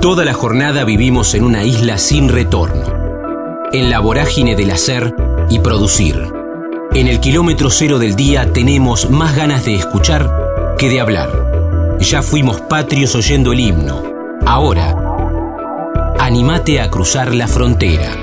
Toda la jornada vivimos en una isla sin retorno, en la vorágine del hacer y producir. En el kilómetro cero del día tenemos más ganas de escuchar que de hablar. Ya fuimos patrios oyendo el himno. Ahora, animate a cruzar la frontera.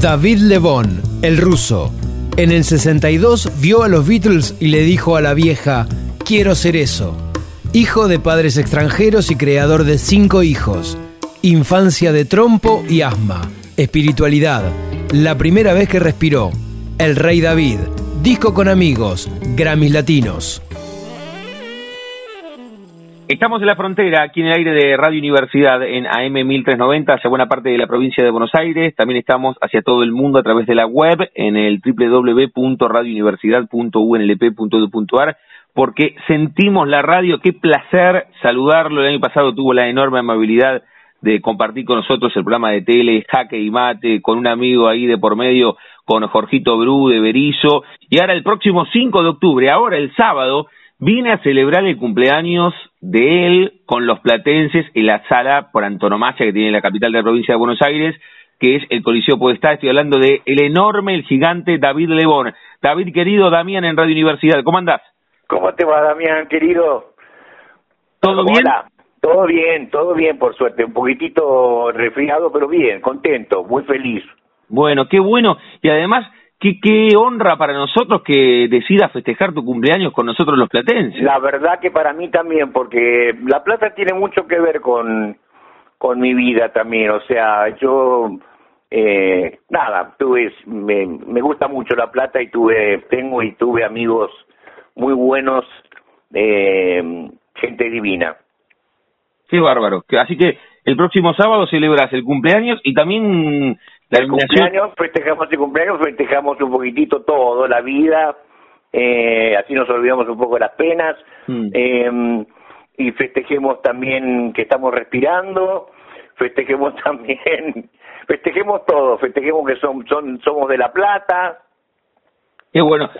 David Lebón, el ruso. En el 62 vio a los Beatles y le dijo a la vieja, quiero ser eso. Hijo de padres extranjeros y creador de cinco hijos. Infancia de trompo y asma. Espiritualidad. La primera vez que respiró. El Rey David. Disco con amigos. Grammys Latinos. Estamos en la frontera, aquí en el aire de Radio Universidad, en AM 1390, hacia buena parte de la provincia de Buenos Aires. También estamos hacia todo el mundo a través de la web, en el www.radiouniversidad.unlp.edu.ar, porque sentimos la radio. Qué placer saludarlo. El año pasado tuvo la enorme amabilidad de compartir con nosotros el programa de tele Jaque y Mate, con un amigo ahí de por medio, con Jorgito Bru de Berizo. Y ahora el próximo 5 de octubre, ahora el sábado, viene a celebrar el cumpleaños de él con los platenses en la sala por antonomasia que tiene la capital de la provincia de Buenos Aires, que es el Coliseo Podestá. Estoy hablando de el enorme, el gigante David Lebón. David, querido, Damián en Radio Universidad. ¿Cómo andás? ¿Cómo te va, Damián, querido? ¿Todo bien? Todo bien, todo bien, por suerte. Un poquitito resfriado, pero bien, contento, muy feliz. Bueno, qué bueno. Y además, Qué, qué honra para nosotros que decidas festejar tu cumpleaños con nosotros los platenses. La verdad que para mí también, porque La Plata tiene mucho que ver con, con mi vida también. O sea, yo, eh, nada, tuve, me, me gusta mucho La Plata y tuve, tengo y tuve amigos muy buenos, eh, gente divina. Qué bárbaro. Así que el próximo sábado celebras el cumpleaños y también el cumpleaños, festejamos el cumpleaños, festejamos un poquitito todo, la vida, eh, así nos olvidamos un poco de las penas, mm. eh, y festejemos también que estamos respirando, festejemos también, festejemos todo, festejemos que son, son, somos de La Plata. Qué bueno.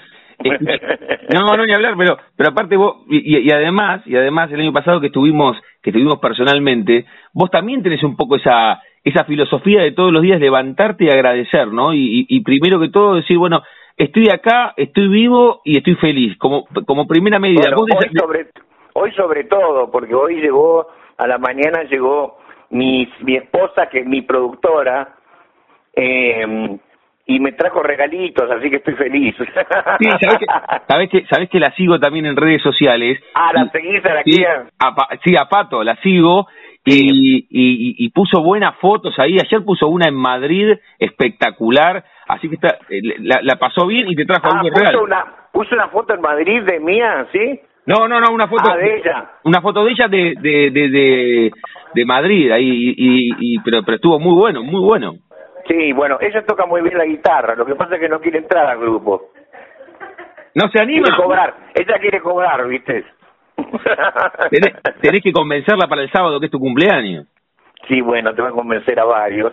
No, no, ni hablar, pero, pero aparte vos, y, y, además, y además el año pasado que estuvimos, que estuvimos personalmente, vos también tenés un poco esa, esa filosofía de todos los días levantarte y agradecer, ¿no? Y, y, primero que todo decir, bueno, estoy acá, estoy vivo y estoy feliz, como, como primera medida. hoy, sobre, hoy sobre todo, porque hoy llegó, a la mañana llegó mi, mi esposa, que es mi productora, eh, y me trajo regalitos, así que estoy feliz. Sí, sabes que, sabes que la sigo también en redes sociales. Ah, la seguís a la sí, a, sí, a Pato, la sigo y, y, puso buenas fotos ahí. Ayer puso una en Madrid espectacular, así que está, eh, la, la pasó bien y te trajo ah, algo real. Una, puso una foto en Madrid de mía, ¿sí? No, no, no, una foto ah, de ella. Una foto de ella de de de, de, Madrid ahí y, y, pero pero estuvo muy bueno, muy bueno. Sí, bueno, ella toca muy bien la guitarra, lo que pasa es que no quiere entrar al grupo. No se anima. Quiere cobrar, ella quiere cobrar, ¿viste? tenés, que convencerla para el sábado que es tu cumpleaños. Sí, bueno, te voy a convencer a varios.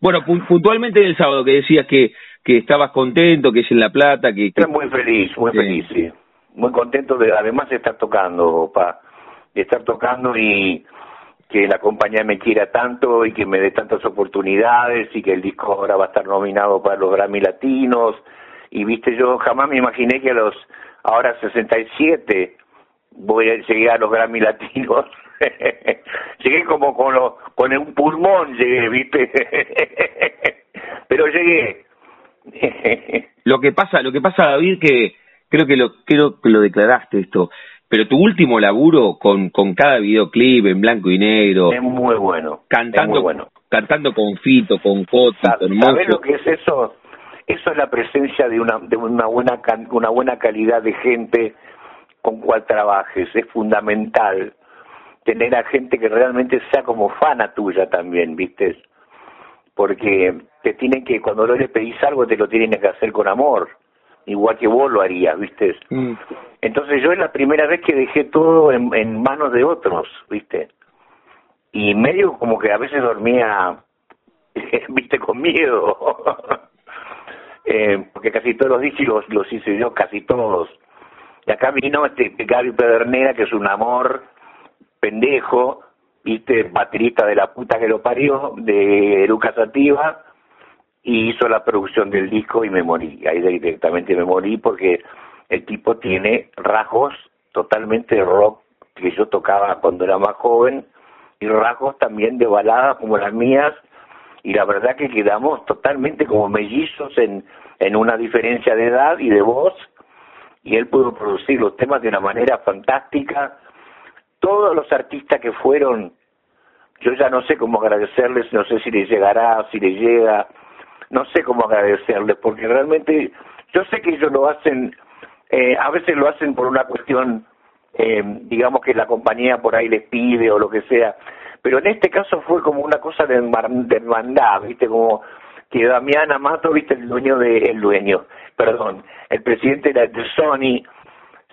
bueno, puntualmente el sábado que decías que que estabas contento, que es en La Plata, que... Estoy muy feliz, muy feliz, sí. Muy contento de, además, de estar tocando, pa, de estar tocando y que la compañía me quiera tanto y que me dé tantas oportunidades y que el disco ahora va a estar nominado para los Grammy Latinos. Y viste, yo jamás me imaginé que a los ahora 67 voy a llegar a los Grammy Latinos. llegué como con, lo, con un pulmón, llegué, ¿viste? Pero llegué. lo que pasa, lo que pasa, David, que creo que lo creo que lo declaraste esto, pero tu último laburo con con cada videoclip en blanco y negro es muy bueno, cantando muy bueno. cantando con Fito, con Cota, con ¿Sabes lo que es eso? Eso es la presencia de una de una buena una buena calidad de gente con cual trabajes, es fundamental tener a gente que realmente sea como fana tuya también, ¿viste? Porque te tienen que, cuando no le pedís algo, te lo tienen que hacer con amor, igual que vos lo harías, ¿viste? Mm. Entonces yo es la primera vez que dejé todo en, manos de otros, ¿viste? Y medio como que a veces dormía, ¿viste? Con miedo. eh, porque casi todos los discos los hice yo, casi todos Y acá vino este Gaby Pedernera, que es un amor pendejo, viste, baterista de la puta que lo parió, de Lucas Sativa, y hizo la producción del disco y me morí. Ahí directamente me morí porque el tipo tiene rasgos totalmente rock que yo tocaba cuando era más joven y rasgos también de baladas como las mías y la verdad que quedamos totalmente como mellizos en, en una diferencia de edad y de voz y él pudo producir los temas de una manera fantástica. Todos los artistas que fueron, yo ya no sé cómo agradecerles, no sé si les llegará, si les llega, no sé cómo agradecerles, porque realmente yo sé que ellos lo hacen, eh, a veces lo hacen por una cuestión, eh, digamos que la compañía por ahí les pide o lo que sea, pero en este caso fue como una cosa de, hermandad, ¿viste? Como que Damián Amato, ¿viste? El dueño de, el dueño, perdón, el presidente de, Sony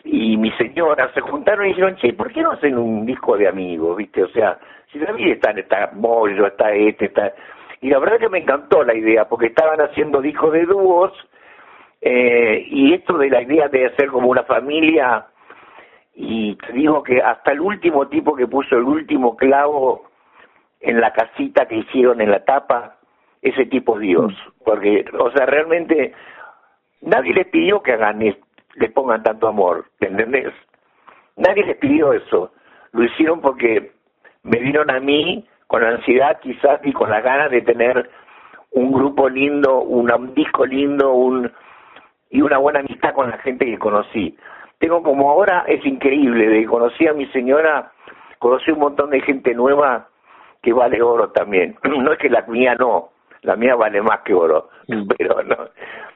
y mi señora se juntaron y dijeron, che, ¿por qué no hacen un disco de amigos, viste? O sea, si también están, está Bollo, está este, está... Y la verdad que me encantó la idea, porque estaban haciendo discos de dúos, eh, y esto de la idea de hacer como una familia y te digo que hasta el último tipo que puso el último clavo en la casita que hicieron en la tapa, ese tipo Dios, porque, o sea, realmente nadie les pidió que hagan le pongan tanto amor, ¿entendés? Nadie les pidió eso, lo hicieron porque me vieron a mí con ansiedad quizás y con las ganas de tener un grupo lindo, un disco lindo, un y una buena amistad con la gente que conocí tengo como ahora, es increíble, de conocí a mi señora, conocí un montón de gente nueva que vale oro también. No es que la mía no, la mía vale más que oro, mm. pero no,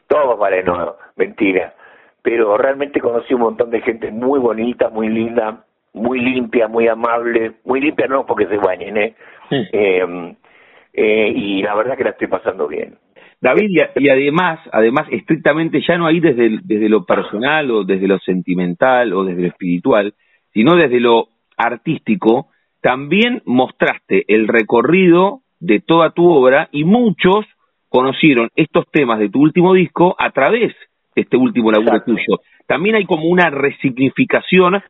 todos valen oro, mentira. Pero realmente conocí un montón de gente muy bonita, muy linda, muy limpia, muy amable, muy limpia no porque se bañen, ¿eh? eh, eh y la verdad que la estoy pasando bien. David, y, además, además, estrictamente ya no ahí desde, desde lo personal o desde lo sentimental o desde lo espiritual, sino desde lo artístico, también mostraste el recorrido de toda tu obra y muchos conocieron estos temas de tu último disco a través de este último laburo tuyo. También hay como una resignificación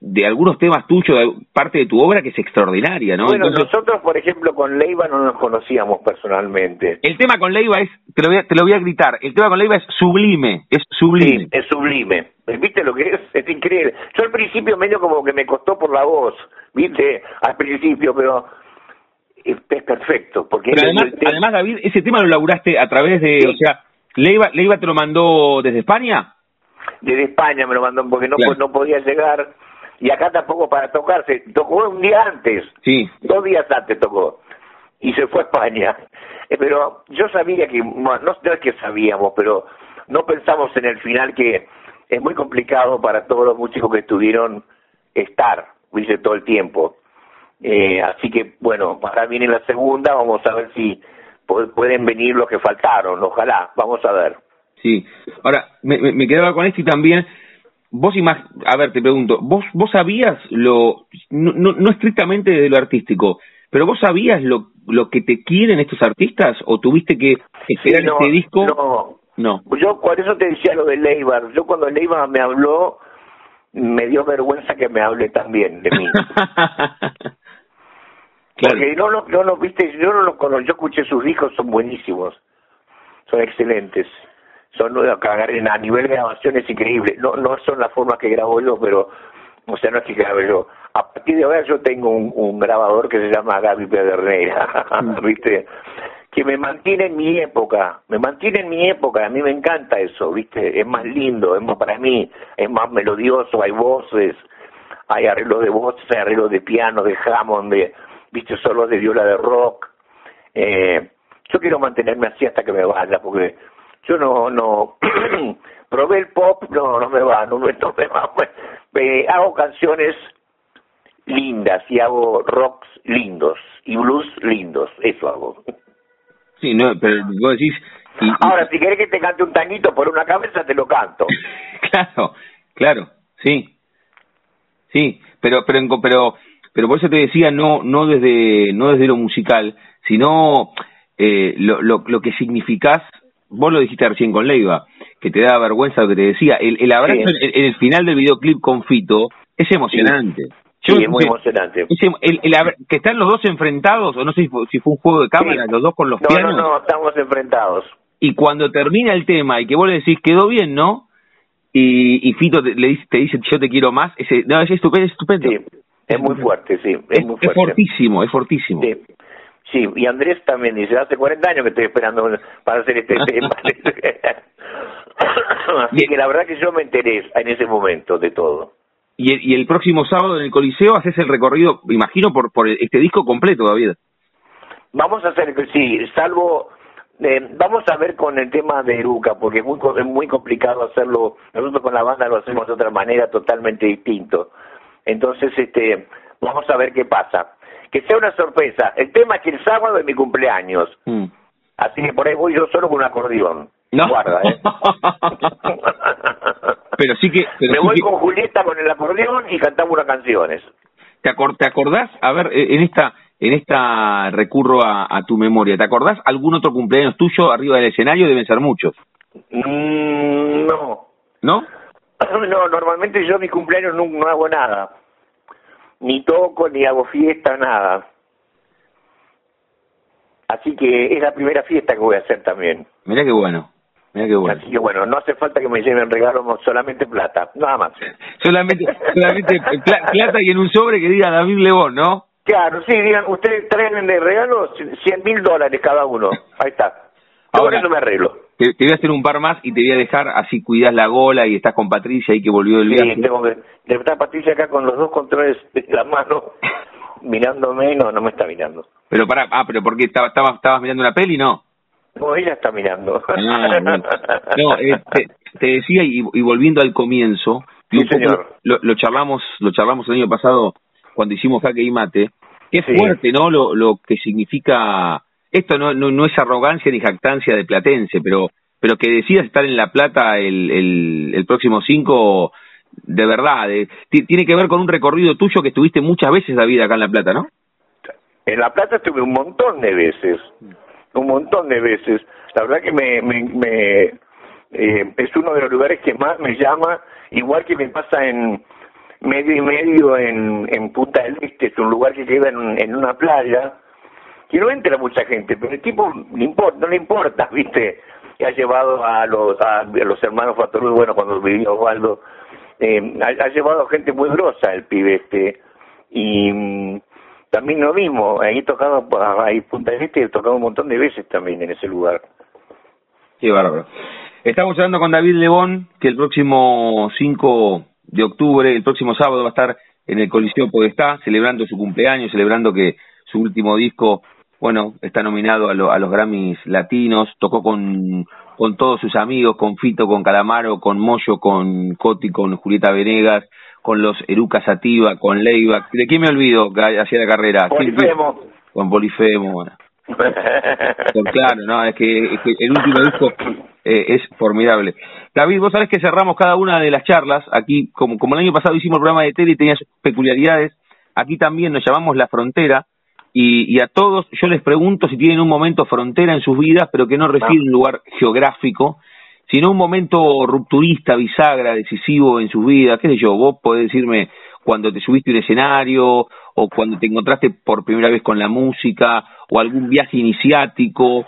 de, algunos temas tuyos, parte de tu obra que es extraordinaria, ¿no? Bueno, nosotros, por ejemplo, con Leiva no nos conocíamos personalmente. El tema con Leiva es, te lo, voy a, te lo voy a gritar, el tema con Leiva es sublime, es sublime. Sí, es sublime. ¿Viste lo que es? Es increíble. Yo al principio medio como que me costó por la voz, ¿viste? Al principio, pero es, perfecto. porque además, además, David, ese tema lo laburaste a través de, o sea, Leiva, Leiva te lo mandó desde España desde España me lo mandó porque no, no podía llegar y acá tampoco para tocarse. Tocó un día antes, sí. dos días antes tocó y se fue a España. Eh, pero yo sabía que, no, no es que sabíamos, pero no pensamos en el final que es muy complicado para todos los músicos que estuvieron estar, dice todo el tiempo. Eh, así que, bueno, ahora viene la segunda, vamos a ver si pueden venir los que faltaron, ojalá, vamos a ver. Sí. Ahora, me, me quedaba con esto y también, vos más, a ver, te pregunto, vos, vos sabías lo, no, no, estrictamente de lo artístico, pero vos sabías lo, lo que te quieren estos artistas o tuviste que esperar este disco? No, no. Yo por eso te decía lo de Leibar. Yo cuando Leibar me habló, me dio vergüenza que me hable también de mí. Porque no, no, no, viste, yo no lo conozco, yo escuché sus discos, son buenísimos, son excelentes son a nivel de grabación es increíble. No, no son las formas que grabo yo, pero, o sea, no es que grabe yo. A partir de ahora yo tengo un, un grabador que se llama Gaby Pedernera, mm. ¿viste? Que me mantiene en mi época, me mantiene en mi época, a mí me encanta eso, ¿viste? Es más lindo, es más para mí, es más melodioso, hay voces, hay arreglos de voces, hay arreglos de piano, de Hammond, de, ¿viste? Solo de viola de rock. Eh, yo quiero mantenerme así hasta que me vaya, porque yo no, no, probé el pop, no, no me va, no, me va, pues, hago canciones lindas y hago rocks lindos y blues lindos, eso hago. Sí, no, pero vos decís... Ahora, si querés que te cante un tanguito por una cabeza, te lo canto. claro, claro, sí, sí, pero, pero, pero, pero por eso te decía, no, no desde, no desde lo musical, sino eh, lo, lo, lo que significás vos lo dijiste recién con Leiva, que te da vergüenza lo que te decía, el, el abrazo en, el final del videoclip con Fito es emocionante. Sí, es muy emocionante. el, que están los dos enfrentados, o no sé si fue, un juego de cámara, los dos con los no, No, no, estamos enfrentados. Y cuando termina el tema y que vos le decís, quedó bien, ¿no? Y, y Fito te, le dice, te dice, yo te quiero más, ese, no, es estupendo, es estupendo. Sí, es muy fuerte, sí, es, muy fuerte. Es fortísimo, es fortísimo. Sí. Sí, y Andrés también dice, hace 40 años que estoy esperando para hacer este tema. Así que la verdad que yo me enteré en ese momento de todo. Y el, y el próximo sábado en el Coliseo haces el recorrido, imagino, por, por este disco completo, David. Vamos a hacer, sí, salvo, eh, vamos a ver con el tema de Eruca, porque es muy, es muy complicado hacerlo, nosotros con la banda lo hacemos de otra manera totalmente distinto. Entonces, este, vamos a ver qué pasa que sea una sorpresa. El tema es que el sábado es mi cumpleaños. Mm. Así que por ahí voy yo solo con un acordeón. No. Guarda, ¿eh? pero sí que... Me voy con Julieta con el acordeón y cantamos unas canciones. ¿Te, ¿Te acordás? A ver, eh, en esta en esta recurro a, tu memoria. ¿Te acordás algún otro cumpleaños tuyo arriba del escenario? Deben ser muchos. Mm, no. ¿No? No, normalmente yo mi cumpleaños no hago nada ni toco, ni hago fiesta, nada. Así que es la primera fiesta que voy a hacer también. Mira qué bueno. Mira qué bueno. Así que bueno, no hace falta que me lleven regalos, solamente plata, nada más. solamente solamente plata y en un sobre que diga David León, ¿no? Claro, sí, digan, ustedes traen de regalo 100 mil dólares cada uno. Ahí está. Ahora eso me arreglo. Te, voy a hacer un par más y te voy a dejar, así cuidas la gola y estás con Patricia ahí que volvió del viaje. Sí, tengo que... Está Patricia acá con los dos controles de la mano, mirándome, no, no me está mirando. Pero para, ah, pero ¿por qué? ¿Estabas, estabas, mirando una peli, no? No, ella está mirando. Ah, no, eh, te, decía, y, volviendo al comienzo, Lo, lo, charlamos lo charlamos el año pasado cuando hicimos Jaque y Mate, qué fuerte, ¿no? Lo, lo que significa esto no, no, no es arrogancia ni jactancia de platense, pero, pero que decidas estar en La Plata el, el, el próximo 5, de verdad, tiene que ver con un recorrido tuyo que estuviste muchas veces, David, acá en La Plata, ¿no? En La Plata estuve un montón de veces, un montón de veces. La verdad que me, me, me eh, es uno de los lugares que más me llama, igual que me pasa en medio y medio en, en Punta del Este, es un lugar que queda en, en una playa, que no entra mucha gente, pero el tipo le importa, no le importa, ¿viste? Que ha llevado a los, a, los hermanos Fatorú, bueno, cuando vivía Osvaldo, eh, ha, llevado gente muy grosa el pibe este, y mm, también lo mismo, ahí tocado, ahí Punta del Este, he tocado un montón de veces también en ese lugar. Qué bárbaro. Estamos hablando con David Lebón, que el próximo 5 de octubre, el próximo sábado, va a estar en el Coliseo Podestá, celebrando su cumpleaños, celebrando que su último disco bueno, está nominado a, los Grammys latinos, tocó con, con todos sus amigos, con Fito, con Calamaro, con Moyo, con Coti, con Julieta Venegas, con los Eruca Sativa, con Leiva. ¿De quién me olvido que hacía la carrera? Polifemo. Con Polifemo, bueno. claro, no, es que, el último disco eh, es formidable. David, vos sabés que cerramos cada una de las charlas, aquí, como, como el año pasado hicimos el programa de tele y tenía sus peculiaridades, aquí también nos llamamos La Frontera, y, y, a todos yo les pregunto si tienen un momento frontera en sus vidas, pero que no refiere a un lugar geográfico, sino un momento rupturista, bisagra, decisivo en sus vidas, qué sé yo, vos podés decirme cuando te subiste a un escenario, o cuando te encontraste por primera vez con la música, o algún viaje iniciático,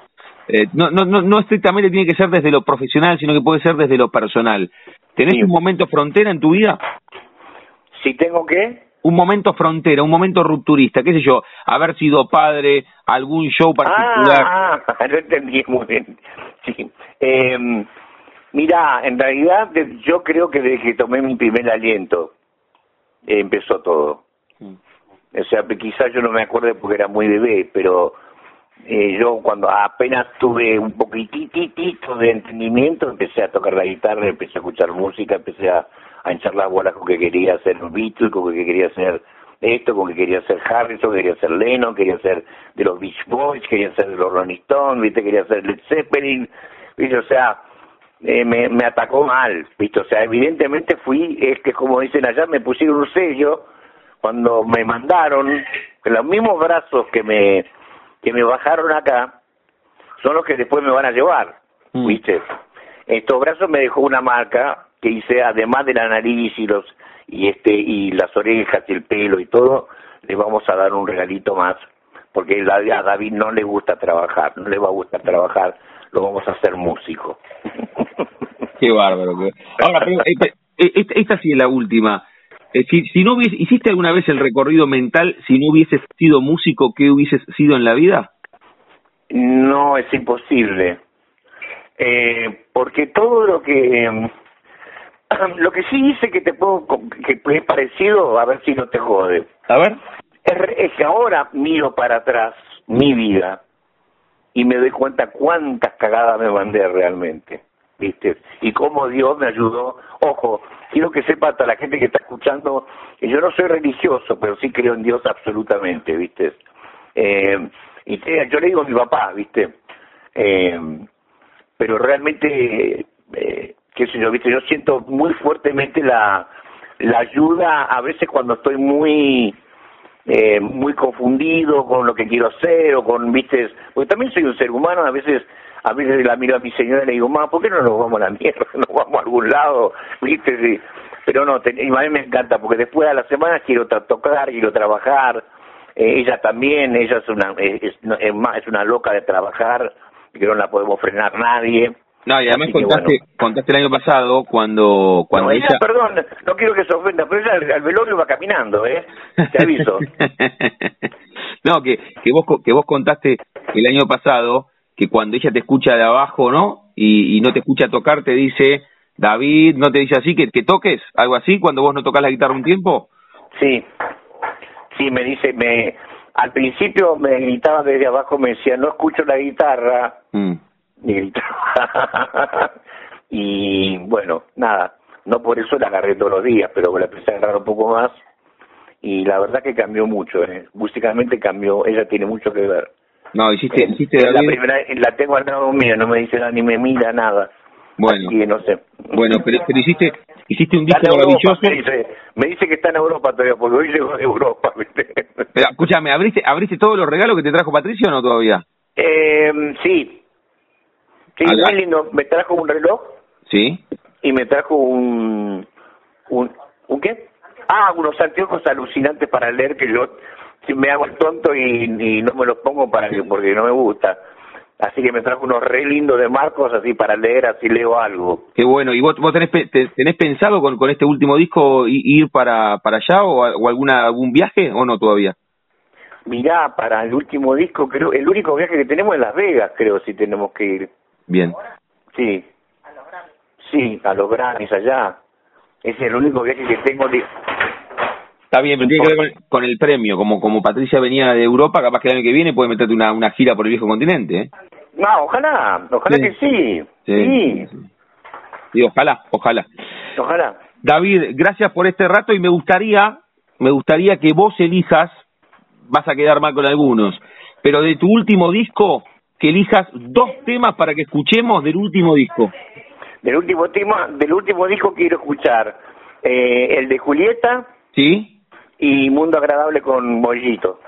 eh, no, no, no, no estrictamente tiene que ser desde lo profesional, sino que puede ser desde lo personal. ¿Tenés un momento frontera en tu vida? Si tengo que un momento frontera, un momento rupturista, qué sé yo, haber sido padre, algún show particular. Ah, ah lo entendí muy bien. Sí. Eh, mira, en realidad yo creo que desde que tomé mi primer aliento empezó todo. Mm. O sea, quizás yo no me acuerdo porque era muy bebé, pero eh, yo cuando apenas tuve un poquitito de entendimiento empecé a tocar la guitarra, empecé a escuchar música, empecé a a hinchar las bolas con que quería ser Beatles, con que quería ser esto, con que quería ser Harrison, quería ser Lennon, quería ser de los Beach Boys, quería ser de los Rolling Stones, ¿viste? quería ser Led Zeppelin, ¿viste? o sea, eh, me, me atacó mal, ¿viste? o sea, evidentemente fui, es que como dicen allá, me pusieron un sello cuando me mandaron, los mismos brazos que me, que me bajaron acá, son los que después me van a llevar. mm. ¿viste? Estos brazos me dejó una marca que hice, además de la nariz y los y este y las orejas y el pelo y todo, le vamos a dar un regalito más, porque a David no le gusta trabajar, no le va a gustar trabajar, lo vamos a hacer músico. Qué bárbaro. Ahora, esta, esta, sí es la última. Eh, si, si no hubiese, ¿Hiciste alguna vez el recorrido mental si no hubieses sido músico, qué hubieses sido en la vida? No, es imposible. Eh, porque todo lo que... Em, lo que sí hice que te puedo... que es parecido, a ver si no te jode. A ver. Es, que ahora miro para atrás mi vida y me doy cuenta cuántas cagadas me mandé realmente. ¿Viste? Y cómo Dios me ayudó. Ojo, quiero que sepa toda la gente que está escuchando que yo no soy religioso, pero sí creo en Dios absolutamente, ¿viste? Eh, y yo le digo a mi papá, ¿viste? Eh, pero realmente, eh, qué sé yo, ¿viste? Yo siento muy fuertemente la, la ayuda a veces cuando estoy muy eh, muy confundido con lo que quiero hacer o con, viste, porque también soy un ser humano, a veces a veces la miro a mi señora y le digo, mamá, ¿por qué no nos vamos a la mierda? Nos vamos a algún lado, ¿viste? Pero no, y a mí me encanta, porque después de la semana quiero tocar, quiero trabajar, eh, ella también, ella es una, es, es, más, es una loca de trabajar, que no la podemos frenar nadie. No, y además contaste, contaste el año pasado cuando, cuando ella, Perdón, no quiero que se ofenda, pero ella al, velorio va caminando, ¿eh? Te aviso. no, que, que, vos, que vos contaste el año pasado que cuando ella te escucha de abajo, ¿no? Y, y no te escucha tocar, te dice, David, ¿no te dice así que, que toques? ¿Algo así cuando vos no tocas la guitarra un tiempo? Sí, sí, me dice, me al principio me gritaba desde abajo, me decía, no escucho la guitarra. Mm. y bueno, nada, no por eso la agarré todos los días, pero la empecé a agarrar un poco más y la verdad que cambió mucho, ¿eh? musicalmente cambió, ella tiene mucho que ver. No, hiciste, hiciste la primera, la tengo al lado mío, no me dice nada, ni me mira nada. Bueno, no sé. Bueno, pero, hiciste, hiciste un disco maravilloso. me, dice, me dice que está en Europa todavía, porque hoy llegó de Europa. Pero escúchame, ¿abriste, ¿abriste todos los regalos que te trajo Patricio o no todavía? Eh, sí, Sí, muy lindo. Me trajo un reloj. Sí. Y me trajo un... ¿Un, ¿un qué? Ah, unos anteojos alucinantes para leer que yo me hago el tonto y, no me los pongo para porque no me gusta. Así que me trajo unos re lindos de Marcos así para leer, así leo algo. Qué bueno. ¿Y vos, vos tenés, tenés pensado con, con este último disco ir para, para allá o, o alguna algún viaje o no todavía? Mirá, para el último disco, creo, el único viaje que tenemos es Las Vegas, creo, si tenemos que ir. Bien. Sí. Sí, a los Grammys allá. Es el único viaje que tengo. De... Está bien, pero tiene que ver con, el premio. Como como Patricia venía de Europa, capaz que el año que viene puede meterte una, una gira por el viejo continente. ¿eh? No, ojalá, ojalá que sí. Sí. sí. ojalá, ojalá. Ojalá. David, gracias por este rato y me gustaría, me gustaría que vos elijas, vas a quedar mal con algunos, pero de tu último disco, que elijas dos temas para que escuchemos del último disco. Del último tema, del último disco quiero escuchar eh, el de Julieta. Sí. Y Mundo Agradable con Mollito.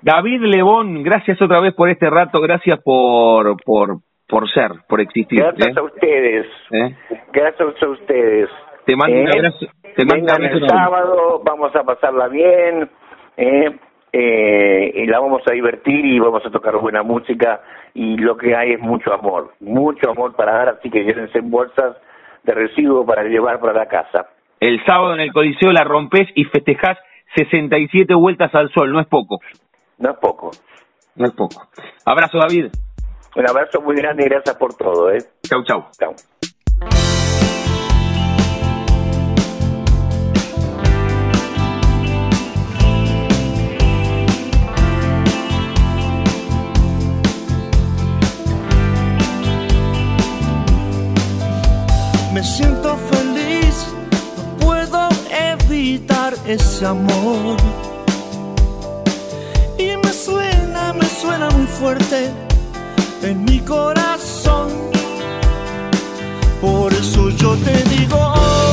David Lebón, gracias otra vez por este rato, gracias por por por ser, por existir. Gracias ¿eh? a ustedes. ¿Eh? Gracias a ustedes. Te mando un abrazo. Te mando el sábado, vamos a pasarla bien. ¿eh? Eh, y la vamos a divertir y vamos a tocar buena música y lo que hay es mucho amor, mucho amor para dar, así que llévense en bolsas de residuos para llevar para la casa. El sábado en el Coliseo la rompes y festejás 67 vueltas al sol, no es poco. No es poco. No es poco. Abrazo, David. Un abrazo muy grande y gracias por todo. ¿eh? Chau, chau. Chau. Me siento feliz, no puedo evitar ese amor. Y me suena, me suena muy fuerte en mi corazón. Por eso yo te digo hola,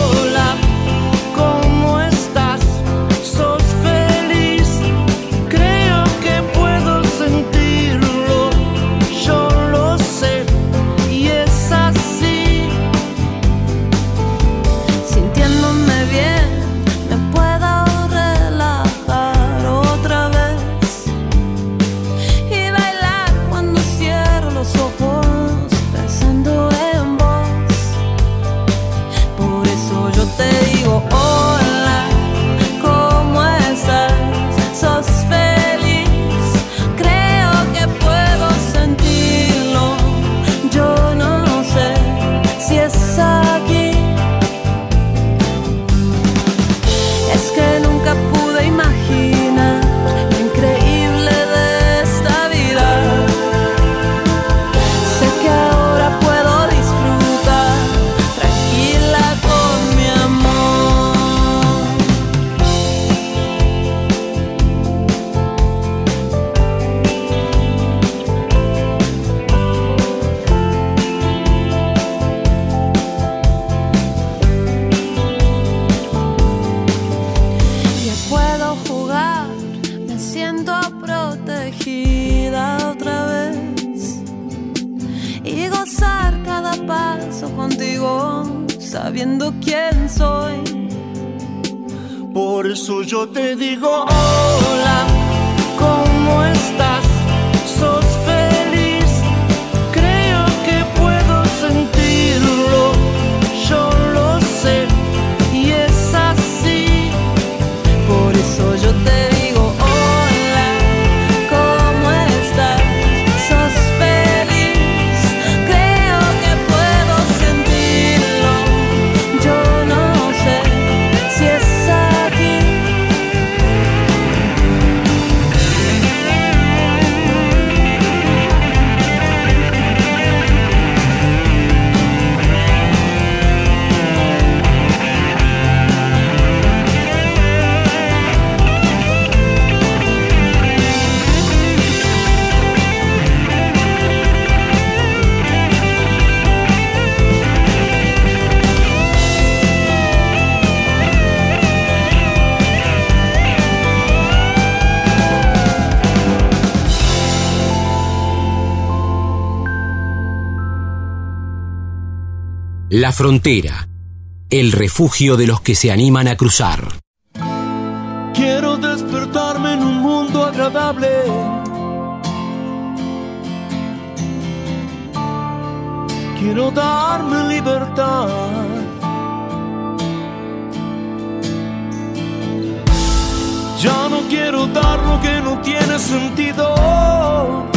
La frontera, el refugio de los que se animan a cruzar. Quiero despertarme en un mundo agradable. Quiero darme libertad. Ya no quiero dar lo que no tiene sentido.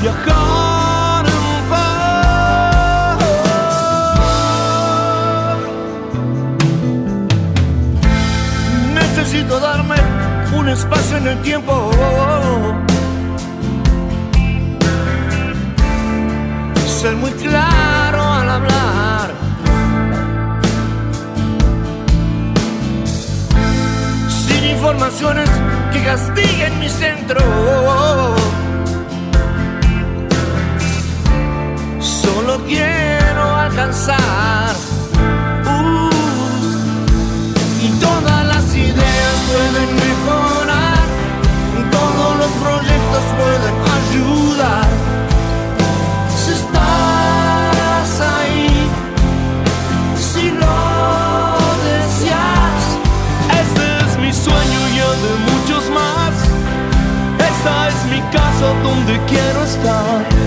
viajar en paz. Necesito darme un espacio en el tiempo. Ser muy claro al hablar. Sin informaciones que castiguen mi centro. Quiero alcanzar. Uh, y todas las ideas pueden mejorar. Todos los proyectos pueden ayudar. Si estás ahí, si lo deseas, este es mi sueño y el de muchos más. Esta es mi casa donde quiero estar.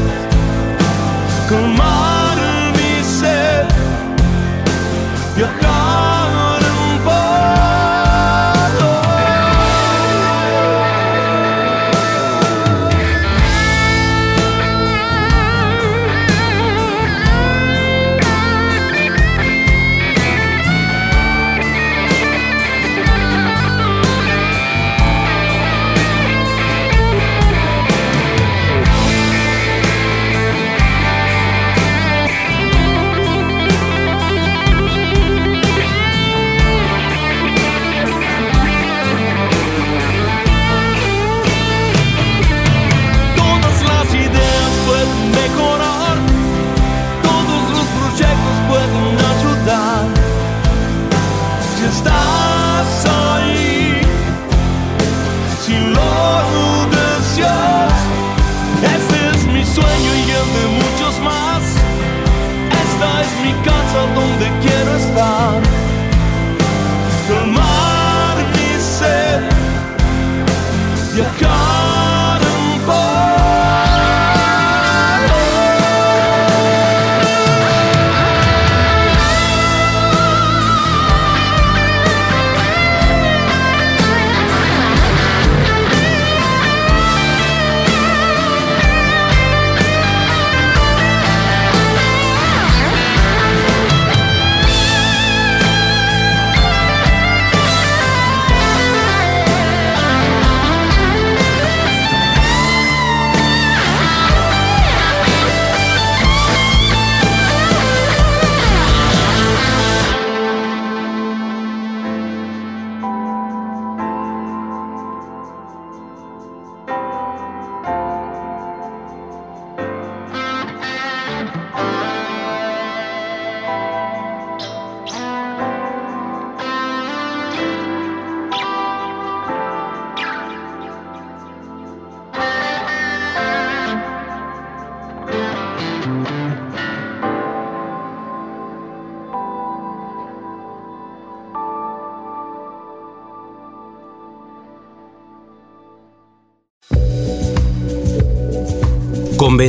You're gone.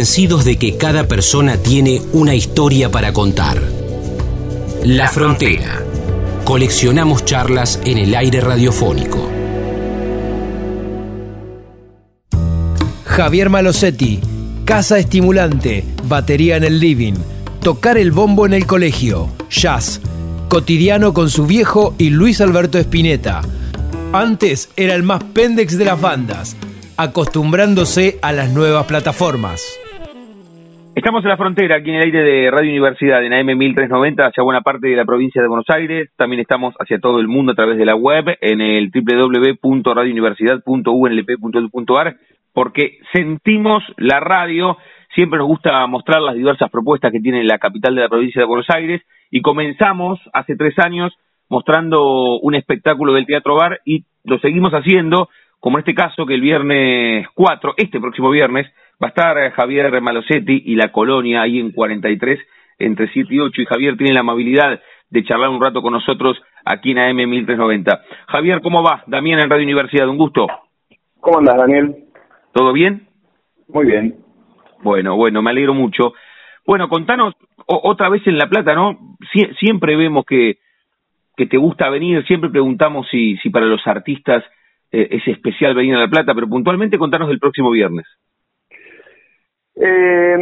Convencidos de que cada persona tiene una historia para contar. La Frontera. Coleccionamos charlas en el aire radiofónico. Javier Malosetti, casa estimulante, batería en el living, tocar el bombo en el colegio, jazz, cotidiano con su viejo y Luis Alberto Spinetta. Antes era el más pendex de las bandas, acostumbrándose a las nuevas plataformas. Estamos en la frontera, aquí en el aire de Radio Universidad, en AM 1390, hacia buena parte de la provincia de Buenos Aires. También estamos hacia todo el mundo a través de la web, en el www.radiouniversidad.unlp.edu.ar porque sentimos la radio, siempre nos gusta mostrar las diversas propuestas que tiene la capital de la provincia de Buenos Aires y comenzamos hace tres años mostrando un espectáculo del Teatro Bar y lo seguimos haciendo, como en este caso que el viernes 4, este próximo viernes, va a estar Javier Malosetti y la colonia ahí en 43 entre 7 y 8 y Javier tiene la amabilidad de charlar un rato con nosotros aquí en AM 1390. Javier, ¿cómo va? Damián en Radio Universidad, un gusto. ¿Cómo andas, Daniel? ¿Todo bien? Muy bien. Bueno, bueno, me alegro mucho. Bueno, contanos o, otra vez en La Plata, ¿no? Sie siempre vemos que, que te gusta venir, siempre preguntamos si, si para los artistas eh, es especial venir a La Plata, pero puntualmente contanos del próximo viernes. Eh,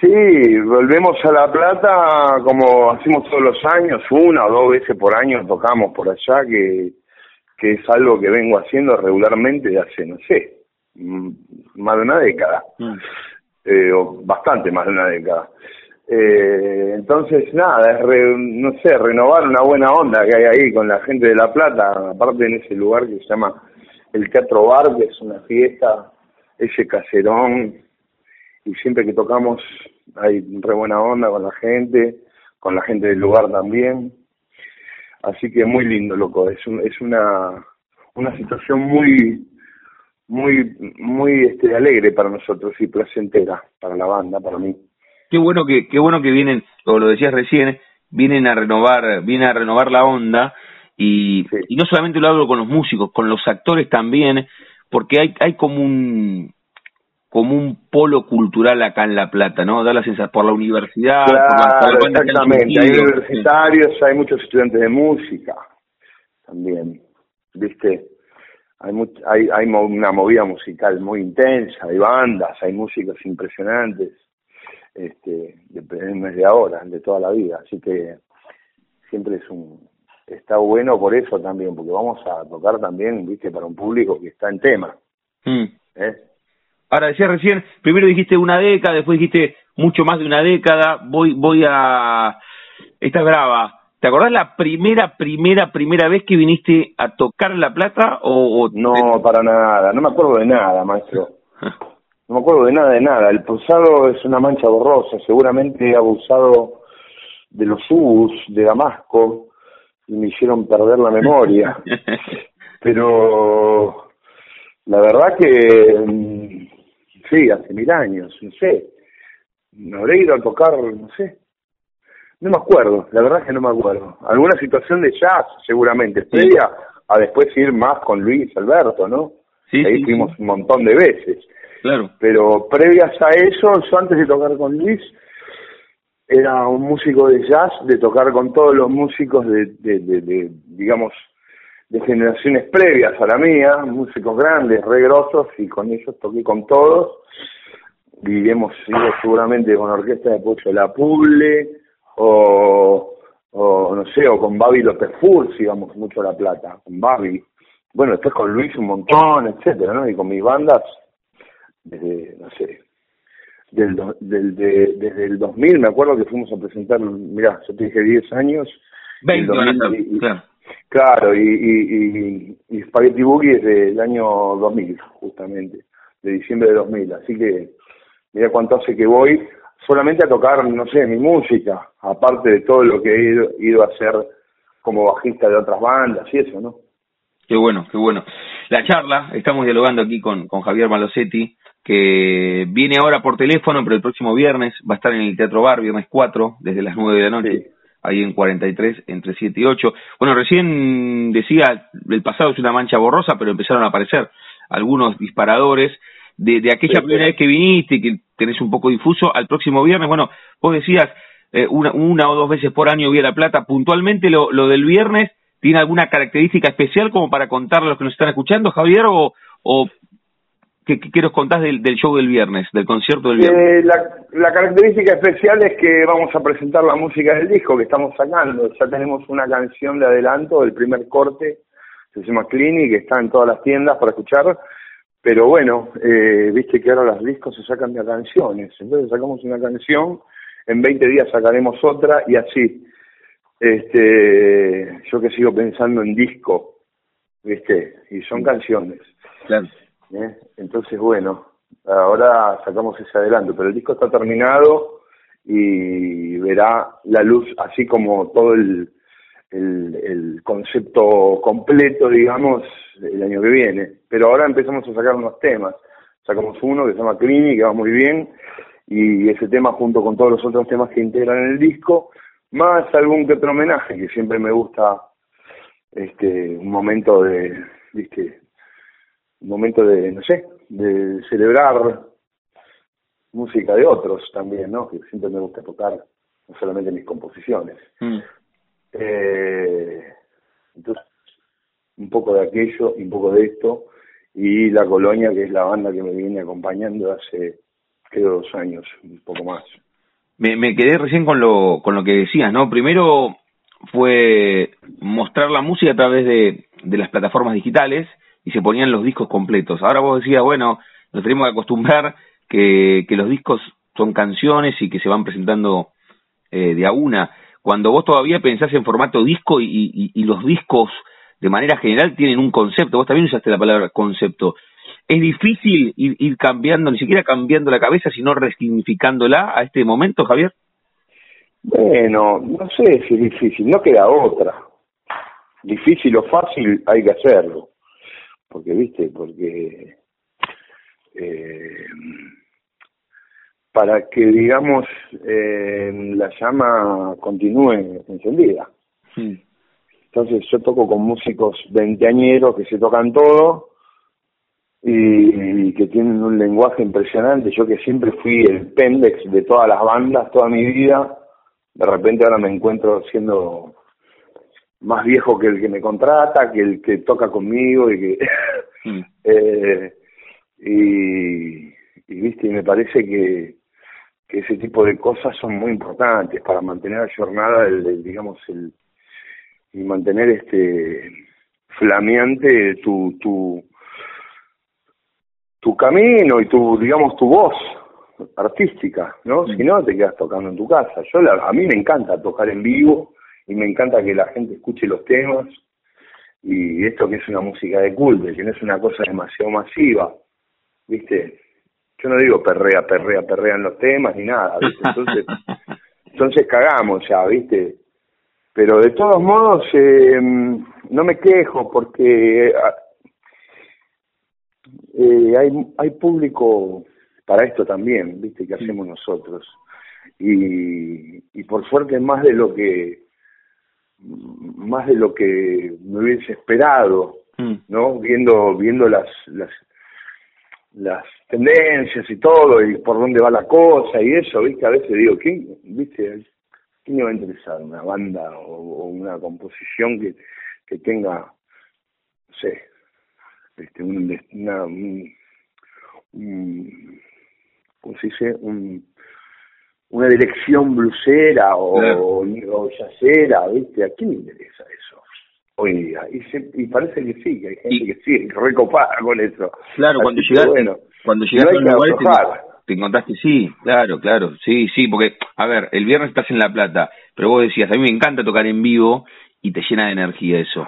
sí, volvemos a La Plata como hacemos todos los años, una o dos veces por año tocamos por allá, que, que es algo que vengo haciendo regularmente de hace, no sé, mm, más de una década, Mm. eh, o bastante más de una década. Eh, entonces, nada, es re- no sé, renovar una buena onda que hay ahí con la gente de La Plata, aparte en ese lugar que se llama el Teatro Bar, que es una fiesta, ese caserón, y siempre que tocamos hay re buena onda con la gente, con la gente del lugar también. Así que muy lindo, loco, es, un, es una, una situación muy, muy, muy este, alegre para nosotros y placentera para la banda, para mí. Qué bueno que, qué bueno que vienen, o lo decías recién, vienen a renovar, vienen a renovar la onda y, Sí. y no solamente lo hablo con los músicos, con los actores también, porque hay, hay como un como un polo cultural acá en La Plata, ¿no? Da la sensación por la universidad, por la- por la Claro, banda que han exactamente. Hay universitarios, hay muchos estudiantes de música también, ¿viste? Hay, much- hay, hay una movida musical muy intensa, hay bandas, hay músicos impresionantes, este, de, de ahora, de toda la vida. Así que siempre es un. Está bueno por eso también, porque vamos a tocar también, ¿viste? Para un público que está en tema, Mm. ¿eh? Ahora decías recién, primero dijiste una década, después dijiste mucho más de una década, voy, voy a... Esta es brava. ¿Te acordás la primera, primera, primera vez que viniste a tocar La Plata? O, o- No, para nada, no me acuerdo de nada, maestro. No me acuerdo de nada, de nada. El pasado es una mancha borrosa. Seguramente he abusado de los ubus de Damasco y me hicieron perder la memoria. Pero la verdad que mm, sí, hace mil años, no sé. Me habré ido a tocar, no sé. No me acuerdo, la verdad que no me acuerdo. Alguna situación de jazz, seguramente, previa a después ir más con Luis Alberto, ¿no? Sí, Ahí sí, fuimos un montón de veces. Claro. Pero previas a eso, yo antes de tocar con Luis, era un músico de jazz, de tocar con todos los músicos de, de, de, de, digamos, de generaciones previas a la mía, músicos grandes, re grosos, y con ellos toqué con todos. Y hemos ido seguramente con orquesta de Pocho La Puble, o, o no sé, o con Babi López Furz, íbamos mucho a La Plata, con Babi. Bueno, después con Luis un montón, etcétera, ¿no? Y con mis bandas, desde, no sé, del, del, de- desde el 2000, me acuerdo que fuimos a presentar, mirá, yo te dije 10 años. 20 el van a 2000, ser, y- claro. Claro, y, y, y, y Spaghetti Boogie es del año 2000, justamente, de diciembre de 2000. Así que, mira cuánto hace que voy solamente a tocar, no sé, mi música, aparte de todo lo que he ido, ido a hacer como bajista de otras bandas y eso, ¿no? Qué bueno, qué bueno. La charla, estamos dialogando aquí con, con Javier Malosetti, que viene ahora por teléfono, pero el próximo viernes va a estar en el Teatro Bar, viernes 4, desde las 9 de la noche, Sí. Ahí en 43, entre 7 y 8. Bueno, recién decía, el pasado es una mancha borrosa, pero empezaron a aparecer algunos disparadores de, de aquella Sí, primera sí. vez que viniste, que tenés un poco difuso al próximo viernes. Bueno, vos decías eh, una, una o dos veces por año Vía La Plata. Puntualmente lo, lo del viernes, ¿tiene alguna característica especial como para contarle a los que nos están escuchando, Javier? ¿O, o qué, qué nos contás del, del show del viernes, del concierto del viernes? Eh, la, la característica especial es que vamos a presentar la música del disco que estamos sacando. Ya tenemos una canción de adelanto del primer corte, se llama Clinic, que está en todas las tiendas para escuchar. Pero bueno, eh, viste que ahora los discos se sacan de canciones. Entonces sacamos una canción, en 20 días sacaremos otra y así. Este, yo que sigo pensando en disco, viste, y son canciones. Claro. ¿Eh? Entonces, bueno, ahora sacamos ese adelanto, pero el disco está terminado y verá la luz así como todo el, el, concepto completo, digamos, el año que viene. Pero ahora empezamos a sacar unos temas. Sacamos uno que se llama Clini, que va muy bien, y ese tema junto con todos los otros temas que integran el disco, más algún que otro homenaje, que siempre me gusta este un momento de, viste, un momento de, no sé, de celebrar música de otros también, ¿no? Que siempre me gusta tocar, no solamente mis composiciones. Mm. Eh, entonces, un poco de aquello y un poco de esto, y La Colonia, que es la banda que me viene acompañando hace, creo, dos años, un poco más. Me, me quedé recién con lo, con lo que decías, ¿no? Primero fue mostrar la música a través de, de las plataformas digitales y se ponían los discos completos. Ahora vos decías, bueno, nos tenemos que acostumbrar que, que los discos son canciones y que se van presentando eh, de a una. Cuando vos todavía pensás en formato disco y, y, los discos de manera general tienen un concepto, vos también usaste la palabra concepto. Es difícil ir, ir cambiando, ni siquiera cambiando la cabeza, sino resignificándola a este momento, Javier. Bueno, no sé si es difícil, no queda otra. Difícil o fácil hay que hacerlo. Porque, viste, porque eh, para que, digamos, eh, la llama continúe encendida. Sí. Entonces yo toco con músicos veinteañeros que se tocan todo y, y que tienen un lenguaje impresionante. Yo que siempre fui el pendex de todas las bandas toda mi vida, de repente ahora me encuentro siendo más viejo que el que me contrata, que el que toca conmigo y que Mm. eh, y, y viste y me parece que, que ese tipo de cosas son muy importantes para mantener a jornada el, el, digamos el y mantener este flameante tu tu tu camino y tu digamos tu voz artística no Mm. si no te quedas tocando en tu casa yo la, a mí me encanta tocar en vivo y me encanta que la gente escuche los temas. Y esto que es una música de culto que no es una cosa demasiado masiva viste yo no digo perrea perrea perrea en los temas ni nada ¿viste? entonces entonces cagamos ya viste pero de todos modos eh, no me quejo porque ah, eh, hay hay público para esto también viste que hacemos nosotros. Y y por suerte más de lo que más de lo que me hubiese esperado Mm. no viendo viendo las las las tendencias y todo y por dónde va la cosa y eso viste a veces digo quién viste quién me va a interesar una banda o, o una composición que que tenga no sé este un una un, un- ¿cómo se dice? un una dirección blusera o, Claro. o yacera, ¿viste? ¿A quién le interesa eso? Hoy en día. Y, se- y parece que sí, que hay gente Y- que sí, recopada con eso. Claro, cuando Así que llegaste, bueno, cuando llegaste a lugares te, te encontraste, sí, claro, claro, sí, sí, porque, a ver, el viernes estás en La Plata, pero vos decías, a mí me encanta tocar en vivo y te llena de energía eso.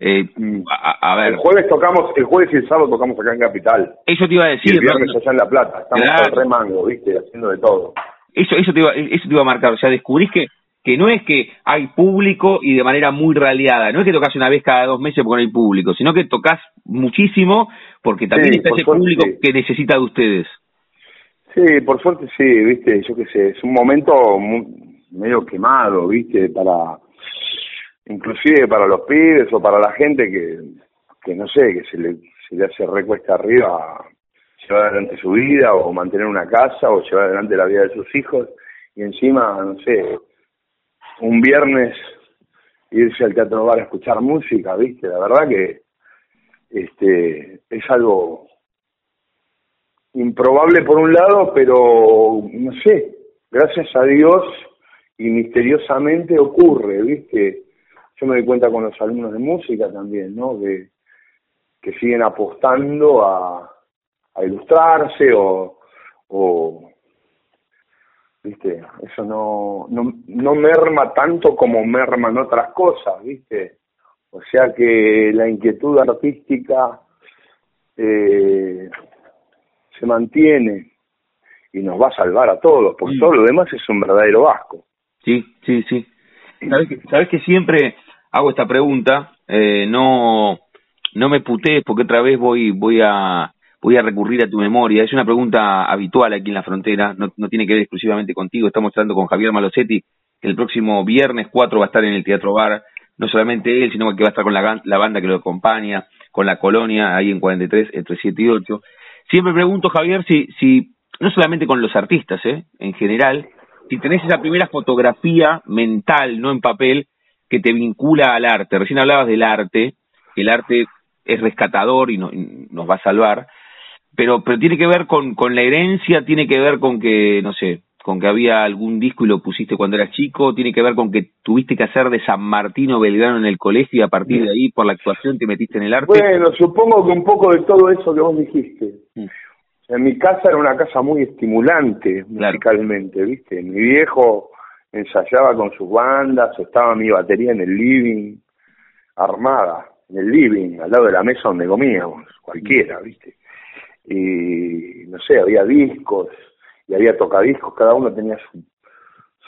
Eh, Mm. a, a ver, El jueves tocamos, el jueves y el sábado tocamos acá en Capital. eso te iba a Y decir, el viernes allá en La Plata. Estamos Claro. remango, ¿viste? Haciendo de todo. Eso, eso, te iba, eso te iba a marcar, o sea, descubrís que, que no es que hay público y de manera muy raleada, no es que tocas una vez cada dos meses porque no hay público, sino que tocas muchísimo porque también Sí, está ese suerte, público sí. que necesita de ustedes. Sí, por suerte sí, viste, yo qué sé, es un momento mu- medio quemado, viste, para, inclusive para los pibes o para la gente que, que no sé, que se le, se le hace recuesta arriba llevar adelante su vida o mantener una casa o llevar adelante la vida de sus hijos y encima, no sé, un viernes irse al teatro bar a escuchar música, ¿viste? La verdad que este es algo improbable por un lado, pero no sé, gracias a Dios y misteriosamente ocurre, ¿viste? Yo me doy cuenta con los alumnos de música también, ¿no? Que, que siguen apostando a, a ilustrarse o, o ¿viste? Eso no, no, no merma tanto como merman otras cosas, ¿viste? O sea que la inquietud artística eh, se mantiene y nos va a salvar a todos, porque todo lo demás es un verdadero vasco. Sí, sí, sí. Sabes que, sabes que siempre hago esta pregunta, eh, no no me putees porque otra vez voy voy a voy a recurrir a tu memoria. Es una pregunta habitual aquí en la frontera, no, tiene que ver exclusivamente contigo. Estamos hablando con Javier Malosetti, que el próximo viernes 4 va a estar en el Teatro Bar, no solamente él, sino que va a estar con la banda que lo acompaña, con la colonia, ahí en 43, entre 7 y 8. Siempre pregunto, Javier, si, si no solamente con los artistas, ¿eh? en general, si tenés esa primera fotografía mental, no en papel, que te vincula al arte. Recién hablabas del arte, que el arte es rescatador y, no- y nos va a salvar, pero, pero tiene que ver con, con la herencia, tiene que ver con que, no sé, con que había algún disco y lo pusiste cuando eras chico, tiene que ver con que tuviste que hacer de San Martino Belgrano en el colegio y a partir de ahí, por la actuación, te metiste en el arte. Bueno, supongo que un poco de todo eso que vos dijiste. Mm. En mi casa era una casa muy estimulante musicalmente, ¿viste? Mi viejo ensayaba con sus bandas, estaba mi batería en el living, armada, en el living, al lado de la mesa donde comíamos, cualquiera, ¿viste? Y no sé, había discos y había tocadiscos, cada uno tenía su,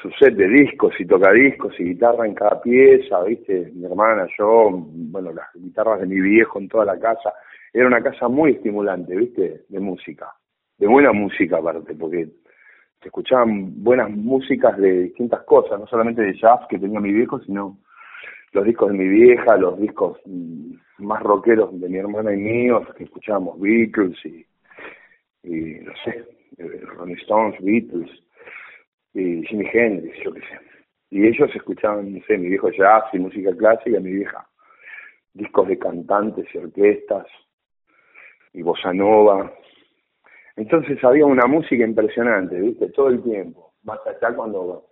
su set de discos y tocadiscos y guitarra en cada pieza, ¿viste? Mi hermana, yo, bueno, las guitarras de mi viejo en toda la casa. Era una casa muy estimulante, ¿viste? De música, de buena música aparte, porque se escuchaban buenas músicas de distintas cosas, no solamente de jazz que tenía mi viejo, sino los discos de mi vieja, los discos mm, más rockeros de mi hermana y míos, que escuchábamos Beatles y, y no sé, eh, Rolling Stones, Beatles, y Jimi Hendrix, yo qué sé. Y ellos escuchaban, no sé, mi viejo jazz y música clásica, mi vieja discos de cantantes y orquestas y bossa nova. Entonces había una música impresionante, ¿viste? Todo el tiempo. Más allá cuando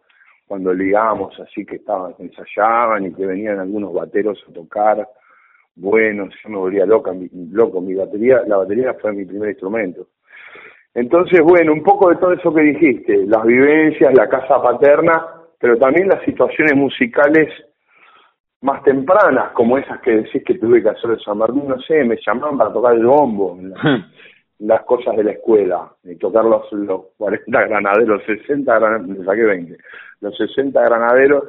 cuando ligábamos así que estaban, ensayaban y que venían algunos bateros a tocar, buenos, yo me volvía loca, mi- loco, mi batería, la batería fue mi primer instrumento. Entonces, bueno, un poco de todo eso que dijiste, las vivencias, la casa paterna, pero también las situaciones musicales más tempranas, como esas que decís que tuve que hacer de San Martín, no sé, me llamaban para tocar el bombo, en la- las cosas de la escuela, y tocar los, los 40 granaderos, 60 granaderos, me saqué 20, los 60 granaderos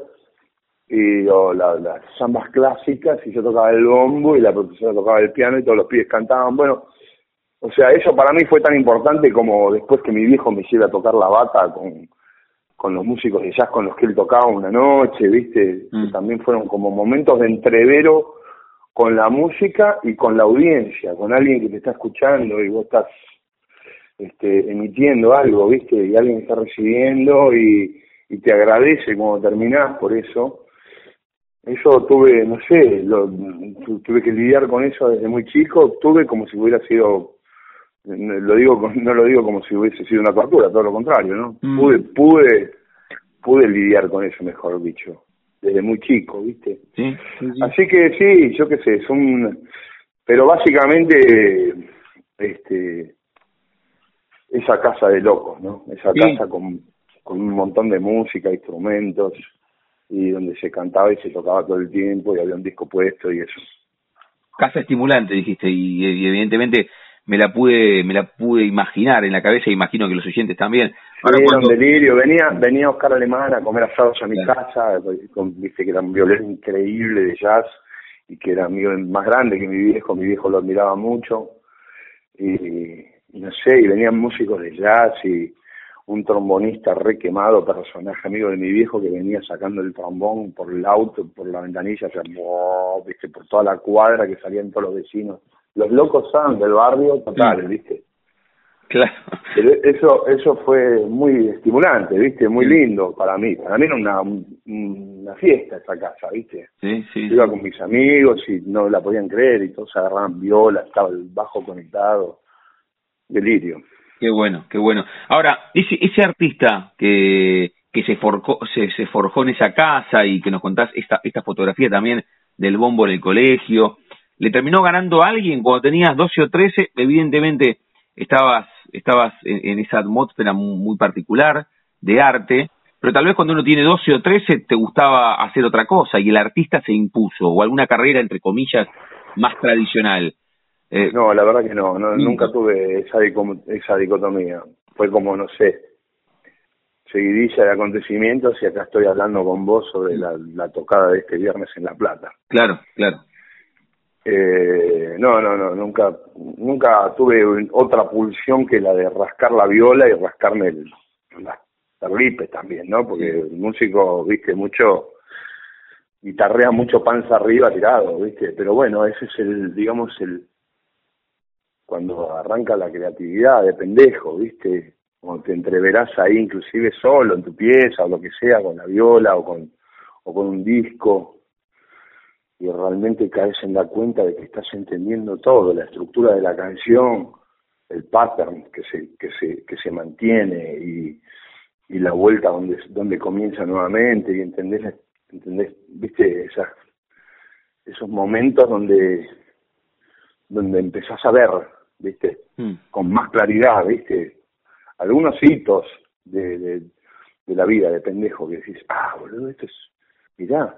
y o la- las zambas clásicas, y yo tocaba el bombo y la profesora tocaba el piano y todos los pibes cantaban. Bueno, o sea, eso para mí fue tan importante como después que mi viejo me lleve a tocar la bata con, con los músicos de jazz con los que él tocaba una noche, ¿viste? Mm. Que también fueron como momentos de entrevero con la música y con la audiencia, con alguien que te está escuchando y vos estás este, emitiendo algo, ¿viste? Y alguien está recibiendo y, y te agradece cuando terminás por eso. Eso tuve, no sé, lo, tu- tuve que lidiar con eso desde muy chico, tuve como si hubiera sido, lo digo, no lo digo como si hubiese sido una tortura, todo lo contrario, ¿no? Mm. Pude, pude, pude lidiar con eso, mejor dicho, desde muy chico, ¿viste? Sí, sí, sí. Así que sí, yo qué sé, son, pero básicamente, este, esa casa de locos, ¿no? Esa casa con, con un montón de música, instrumentos, y donde se cantaba y se tocaba todo el tiempo, y había un disco puesto y eso. casa estimulante dijiste y, y evidentemente me la pude me la pude imaginar en la cabeza imagino que los oyentes también Ahora Sí, era cuando- un delirio, venía, venía Oscar Alemán a comer asados a mi Claro. casa, con, viste que era un violín increíble de jazz, y que era amigo más grande que mi viejo, mi viejo lo admiraba mucho, y, y no sé, y venían músicos de jazz y un trombonista re quemado, personaje amigo de mi viejo que venía sacando el trombón por el auto, por la ventanilla, o sea, ¡buah! viste, por toda la cuadra que salían todos los vecinos. Los locos son del barrio total, Mm. viste. Claro. Pero eso eso fue muy estimulante, ¿viste? Muy lindo para mí. Para mí era una, una fiesta esa casa, ¿viste? Sí, sí. Yo iba con mis amigos y no la podían creer y todos agarraban viola, estaba el bajo conectado. Delirio. Qué bueno, qué bueno. Ahora, ese, ese artista que, que se, forjó, se, se forjó en esa casa y que nos contás esta, esta fotografía también del bombo en el colegio, ¿le terminó ganando a alguien cuando tenías 12 o 13? Evidentemente estabas, estabas en, en esa atmósfera muy, muy particular de arte, pero tal vez cuando uno tiene 12 o 13 te gustaba hacer otra cosa y el artista se impuso, o alguna carrera, entre comillas, más tradicional. Eh, No, la verdad que no, no Nunca. nunca tuve esa, dico- esa dicotomía. Fue como, no sé, seguidilla de acontecimientos y acá estoy hablando con vos sobre la, la tocada de este viernes en La Plata. Claro, claro. Eh, no, no, no, nunca, nunca tuve otra pulsión que la de rascar la viola y rascarme el, las también, ¿no? Porque el músico, viste, mucho, guitarrea mucho panza arriba tirado, viste, pero bueno, ese es el, digamos, el, cuando arranca la creatividad de pendejo, viste, cuando te entreverás ahí inclusive solo en tu pieza o lo que sea, con la viola o con, o con un disco, y realmente caes en la cuenta de que estás entendiendo todo, la estructura de la canción, el pattern que se, que se, que se mantiene y, y la vuelta donde, donde comienza nuevamente y entendés, entendés, viste, esas, esos momentos donde, donde empezás a ver, viste, Mm. con más claridad, viste, algunos hitos de, de, de la vida de pendejo que decís, ah, boludo, esto es, mirá,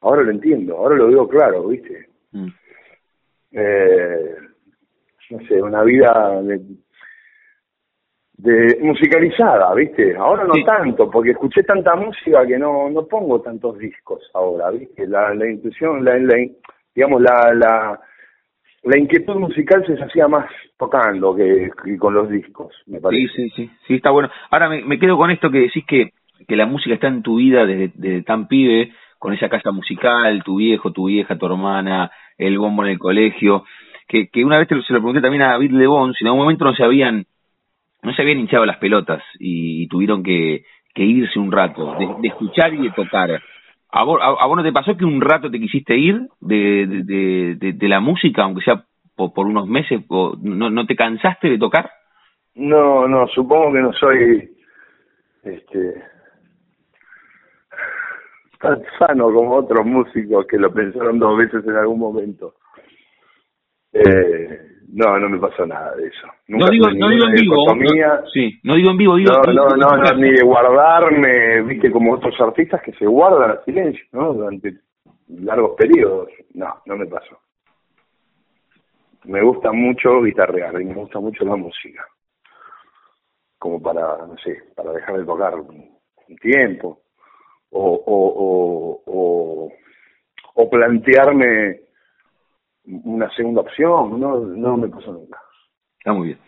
ahora lo entiendo, ahora lo veo claro, viste. Mm. Eh, no sé, una vida de, de musicalizada, ¿viste? Ahora no Sí. tanto, porque escuché tanta música que no no pongo tantos discos ahora, ¿viste? La, la intuición, la, la- digamos, la, la, la inquietud musical se hacía más tocando que, que con los discos, me Sí, parece. sí, sí, sí, está bueno. Ahora me, me quedo con esto que decís que, que la música está en tu vida desde, desde tan pibe, con esa casa musical, tu viejo, tu vieja, tu hermana, el bombo en el colegio, que, que una vez se lo pregunté también a David Lebón, si en algún momento no se habían, no se habían hinchado las pelotas y, tuvieron que, que irse un rato, de, de escuchar y de tocar. ¿A vos, a, vos no te pasó que un rato te quisiste ir de, de, de, de- la música, aunque sea por, por unos meses? no, ¿No te cansaste de tocar? No, no, supongo que no soy este tan sano como otros músicos que lo pensaron dos veces en algún momento. Eh, no, no me pasó nada de eso. Nunca no digo, no digo en vivo. no- sí, no digo en vivo, digo. No, no, no, no, ni de guardarme, viste, como otros artistas que se guardan a silencio, ¿no? Durante largos periodos. No, no me pasó. Me gusta mucho guitarrear y me gusta mucho la música. Como para, no sé, para dejar de tocar un tiempo. O, o, o, plantearme una segunda opción. No, no me pasó nunca. Está muy bien.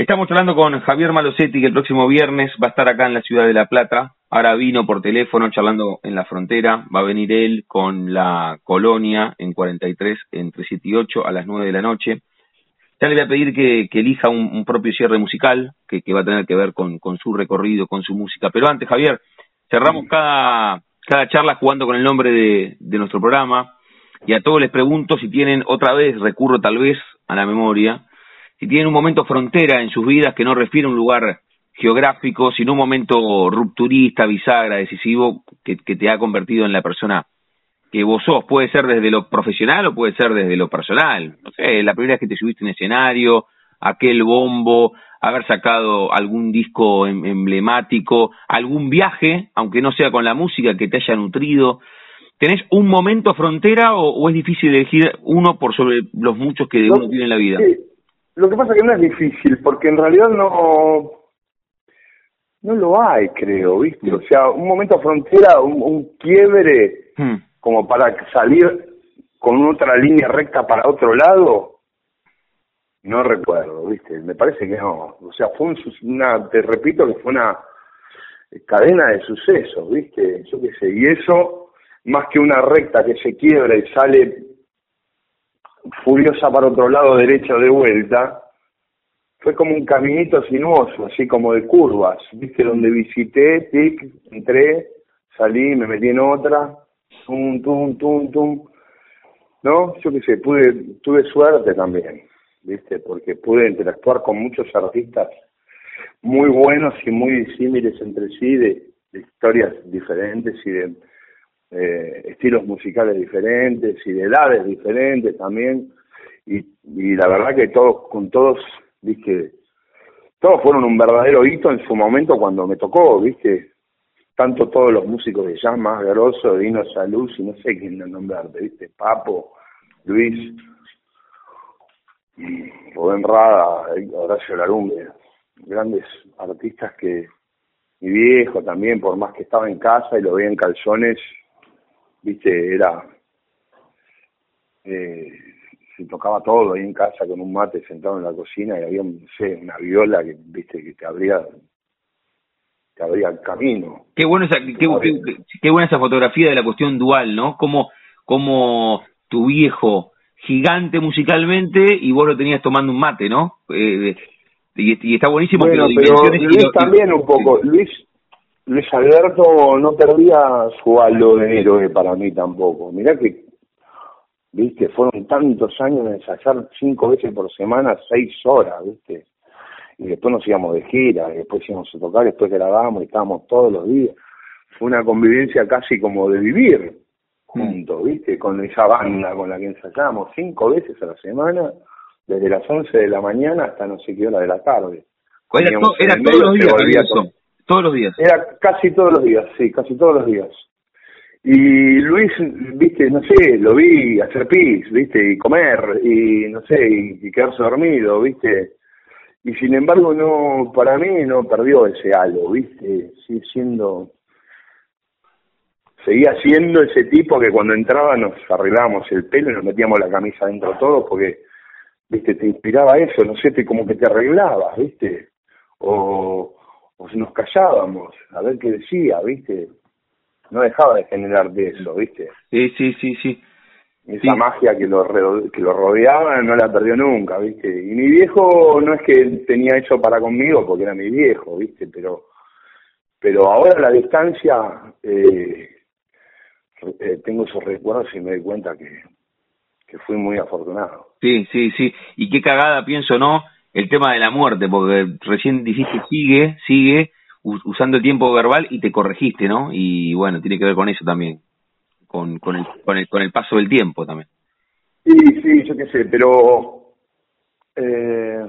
Estamos hablando con Javier Malosetti, que el próximo viernes va a estar acá en la ciudad de La Plata. Ahora vino por teléfono charlando en la frontera. Va a venir él con la colonia en 43, entre 7 y 8, a las 9 de la noche. Ya le voy a pedir que, elija un, propio cierre musical, que, va a tener que ver con su recorrido, con su música. Pero antes, Javier, cerramos cada, cada charla jugando con el nombre de, de nuestro programa. Y a todos les pregunto si tienen, otra vez, recurro tal vez a la memoria, si tienen un momento frontera en sus vidas que no refiere a un lugar geográfico, sino un momento rupturista, bisagra, decisivo, que, que te ha convertido en la persona que vos sos. Puede ser desde lo profesional o puede ser desde lo personal. No sé, la primera vez que te subiste en escenario, aquel bombo, haber sacado algún disco em- emblemático, algún viaje, aunque no sea con la música, que te haya nutrido. ¿Tenés un momento frontera o, o es difícil elegir uno por sobre los muchos que uno tiene en la vida? sí, lo que pasa es que no es difícil, porque en realidad no no lo hay, creo, ¿viste? O sea, un momento frontera, un, un quiebre Hmm. como para salir con otra línea recta para otro lado, no recuerdo, ¿viste? Me parece que no. O sea, fue un una, te repito que fue una cadena de sucesos, ¿viste? Yo qué sé, y eso, más que una recta que se quiebra y sale furiosa para otro lado, derecha o de vuelta, fue como un caminito sinuoso, así como de curvas, ¿viste? Donde visité, tic, entré, salí, me metí en otra, tum, tum, tum, tum. ¿No? Yo qué sé, pude, tuve suerte también, ¿viste? Porque pude interactuar con muchos artistas muy buenos y muy disímiles entre sí, de, historias diferentes y de eh, estilos musicales diferentes y de edades diferentes también. Y, y la verdad que todos, con todos, viste, todos fueron un verdadero hito en su momento cuando me tocó, viste, tanto todos los músicos de jazz más grosos, Dino Saluz y no sé quién nombrarte, viste, Papo, Luis, Rubén Rada, Horacio Larumbe, grandes artistas que mi viejo también, por más que estaba en casa y lo veía en calzones, viste, era eh, se tocaba todo ahí en casa con un mate sentado en la cocina y había, no sé, una viola que, viste, que te abría, te abría el camino. Qué bueno esa, qué, qué, qué buena esa fotografía de la cuestión dual, ¿no? Como, como tu viejo gigante musicalmente y vos lo tenías tomando un mate, ¿no? Eh, y, y, está buenísimo bueno, que lo pero Luis lo- también un poco, Luis Luis Alberto no perdía su halo de héroe para mí tampoco. Mirá que, viste, fueron tantos años de ensayar cinco veces por semana, seis horas, viste. Y después nos íbamos de gira, y después íbamos a tocar, después grabábamos y estábamos todos los días. Fue una convivencia casi como de vivir juntos, viste, con esa banda con la que ensayábamos cinco veces a la semana, desde las once de la mañana hasta no sé qué hora de la tarde. Era, to- todos los días, con- Todos los días. era casi todos los días, sí, casi todos los días. Y Luis, viste, no sé, lo vi hacer pis, viste, y comer, y no sé, y, y quedarse dormido, viste. Y sin embargo, no, para mí no perdió ese halo, viste, sigue siendo, seguía siendo ese tipo que cuando entraba nos arreglábamos el pelo y nos metíamos la camisa dentro todos porque, viste, te inspiraba eso, no sé, te como que te arreglabas, viste, o, o nos callábamos a ver qué decía, ¿viste? No dejaba de generarte eso, ¿viste? Sí, sí, sí, sí. Esa Sí. magia que lo, que lo rodeaba no la perdió nunca, ¿viste? Y mi viejo no es que tenía eso para conmigo porque era mi viejo, ¿viste? Pero pero ahora a la distancia eh, eh, tengo esos recuerdos y me doy cuenta que, que fui muy afortunado. Sí, sí, sí. Y qué cagada, pienso, ¿no? El tema de la muerte, porque recién dijiste sigue, sigue, usando el tiempo verbal y te corregiste, ¿no? Y bueno, tiene que ver con eso también, con, con, el, con, el, con el paso del tiempo también. Sí, sí, yo qué sé, pero eh,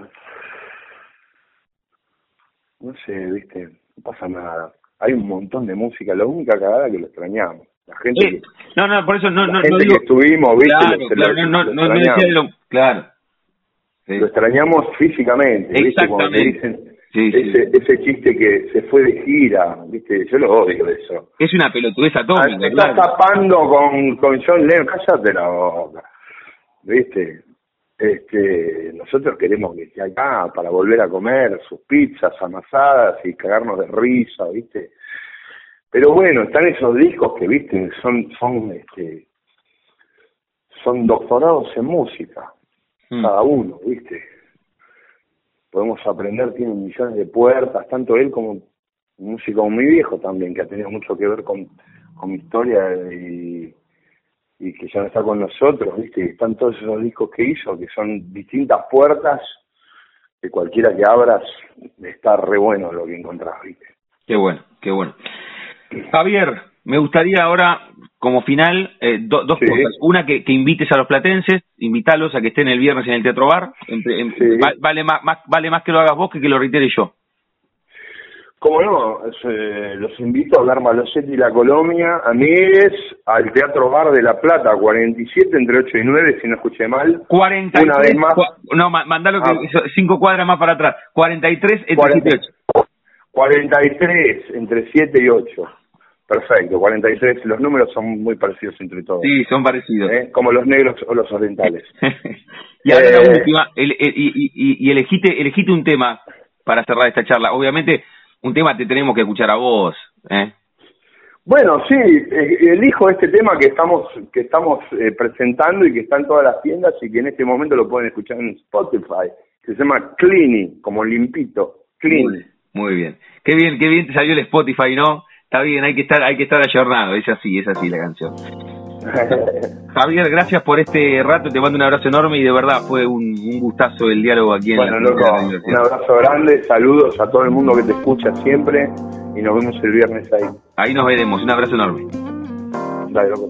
no sé, viste, no pasa nada. Hay un montón de música, la única cagada que lo extrañamos. La gente, Eh, no, no, por eso no, la no, gente no digo... que estuvimos, viste, Claro, lo, claro, lo- no, no, no, de lo... Claro. Sí. Lo extrañamos físicamente, ¿viste? Cuando te Exactamente. dicen Sí, sí. ese, ese chiste que se fue de gira, ¿viste? Yo lo odio eso. Es una pelotudez Ah, atómica, estás claro. tapando con, con John Lennon, cállate la boca. ¿Viste? Este, nosotros queremos que esté acá para volver a comer sus pizzas amasadas y cagarnos de risa, ¿viste? Pero bueno, están esos discos que, ¿viste? Son, son, este, son doctorados en música, Mm. cada uno, ¿viste? Podemos aprender, tiene millones de puertas, tanto él como un músico muy viejo también, que ha tenido mucho que ver con, con mi historia y, y que ya no está con nosotros, ¿viste? Y están todos esos discos que hizo, que son distintas puertas, que cualquiera que abras está re bueno lo que encontrás, ¿viste? Qué bueno, qué bueno. Javier, me gustaría ahora, como final, eh, do- dos Sí. cosas. Una, que, que invites a los platenses, invítalos a que estén el viernes en el Teatro Bar. En- en- Sí. va- vale, más, más- vale más que lo hagas vos que que lo reitere yo. Como no, eh, los invito a hablar Malosetti y la Colonia, amigues, al Teatro Bar de La Plata, 47 entre 8 y 9, si no escuché mal. 43, Una vez más. no, ma- mandalo que Ah. cinco cuadras más para atrás. 43 entre 40. 7 y 8. 43 entre 7 y 8. Perfecto, 43. Los números son muy parecidos entre todos. Sí, son parecidos. ¿eh? Como los negros o los orientales. y ahora la Eh. última, el- el- y, y, y- elegite, elegite un tema para cerrar esta charla. Obviamente, un tema te tenemos que escuchar a vos. ¿eh? Bueno, sí, eh, elijo este tema que estamos que estamos eh, presentando y que está en todas las tiendas y que en este momento lo pueden escuchar en Spotify, Se llama Cleany, como limpito. Cleany. Muy bien. Qué bien, qué bien te salió el Spotify, ¿no? Está bien, hay que estar, hay que estar ayornado, es así, es así la canción. Javier, gracias por este rato, te mando un abrazo enorme y de verdad fue un, un gustazo el diálogo aquí en bueno, la loco, un abrazo grande, saludos a todo el mundo que te escucha siempre y nos vemos el viernes ahí. Ahí nos veremos, un abrazo enorme. Dale, loco,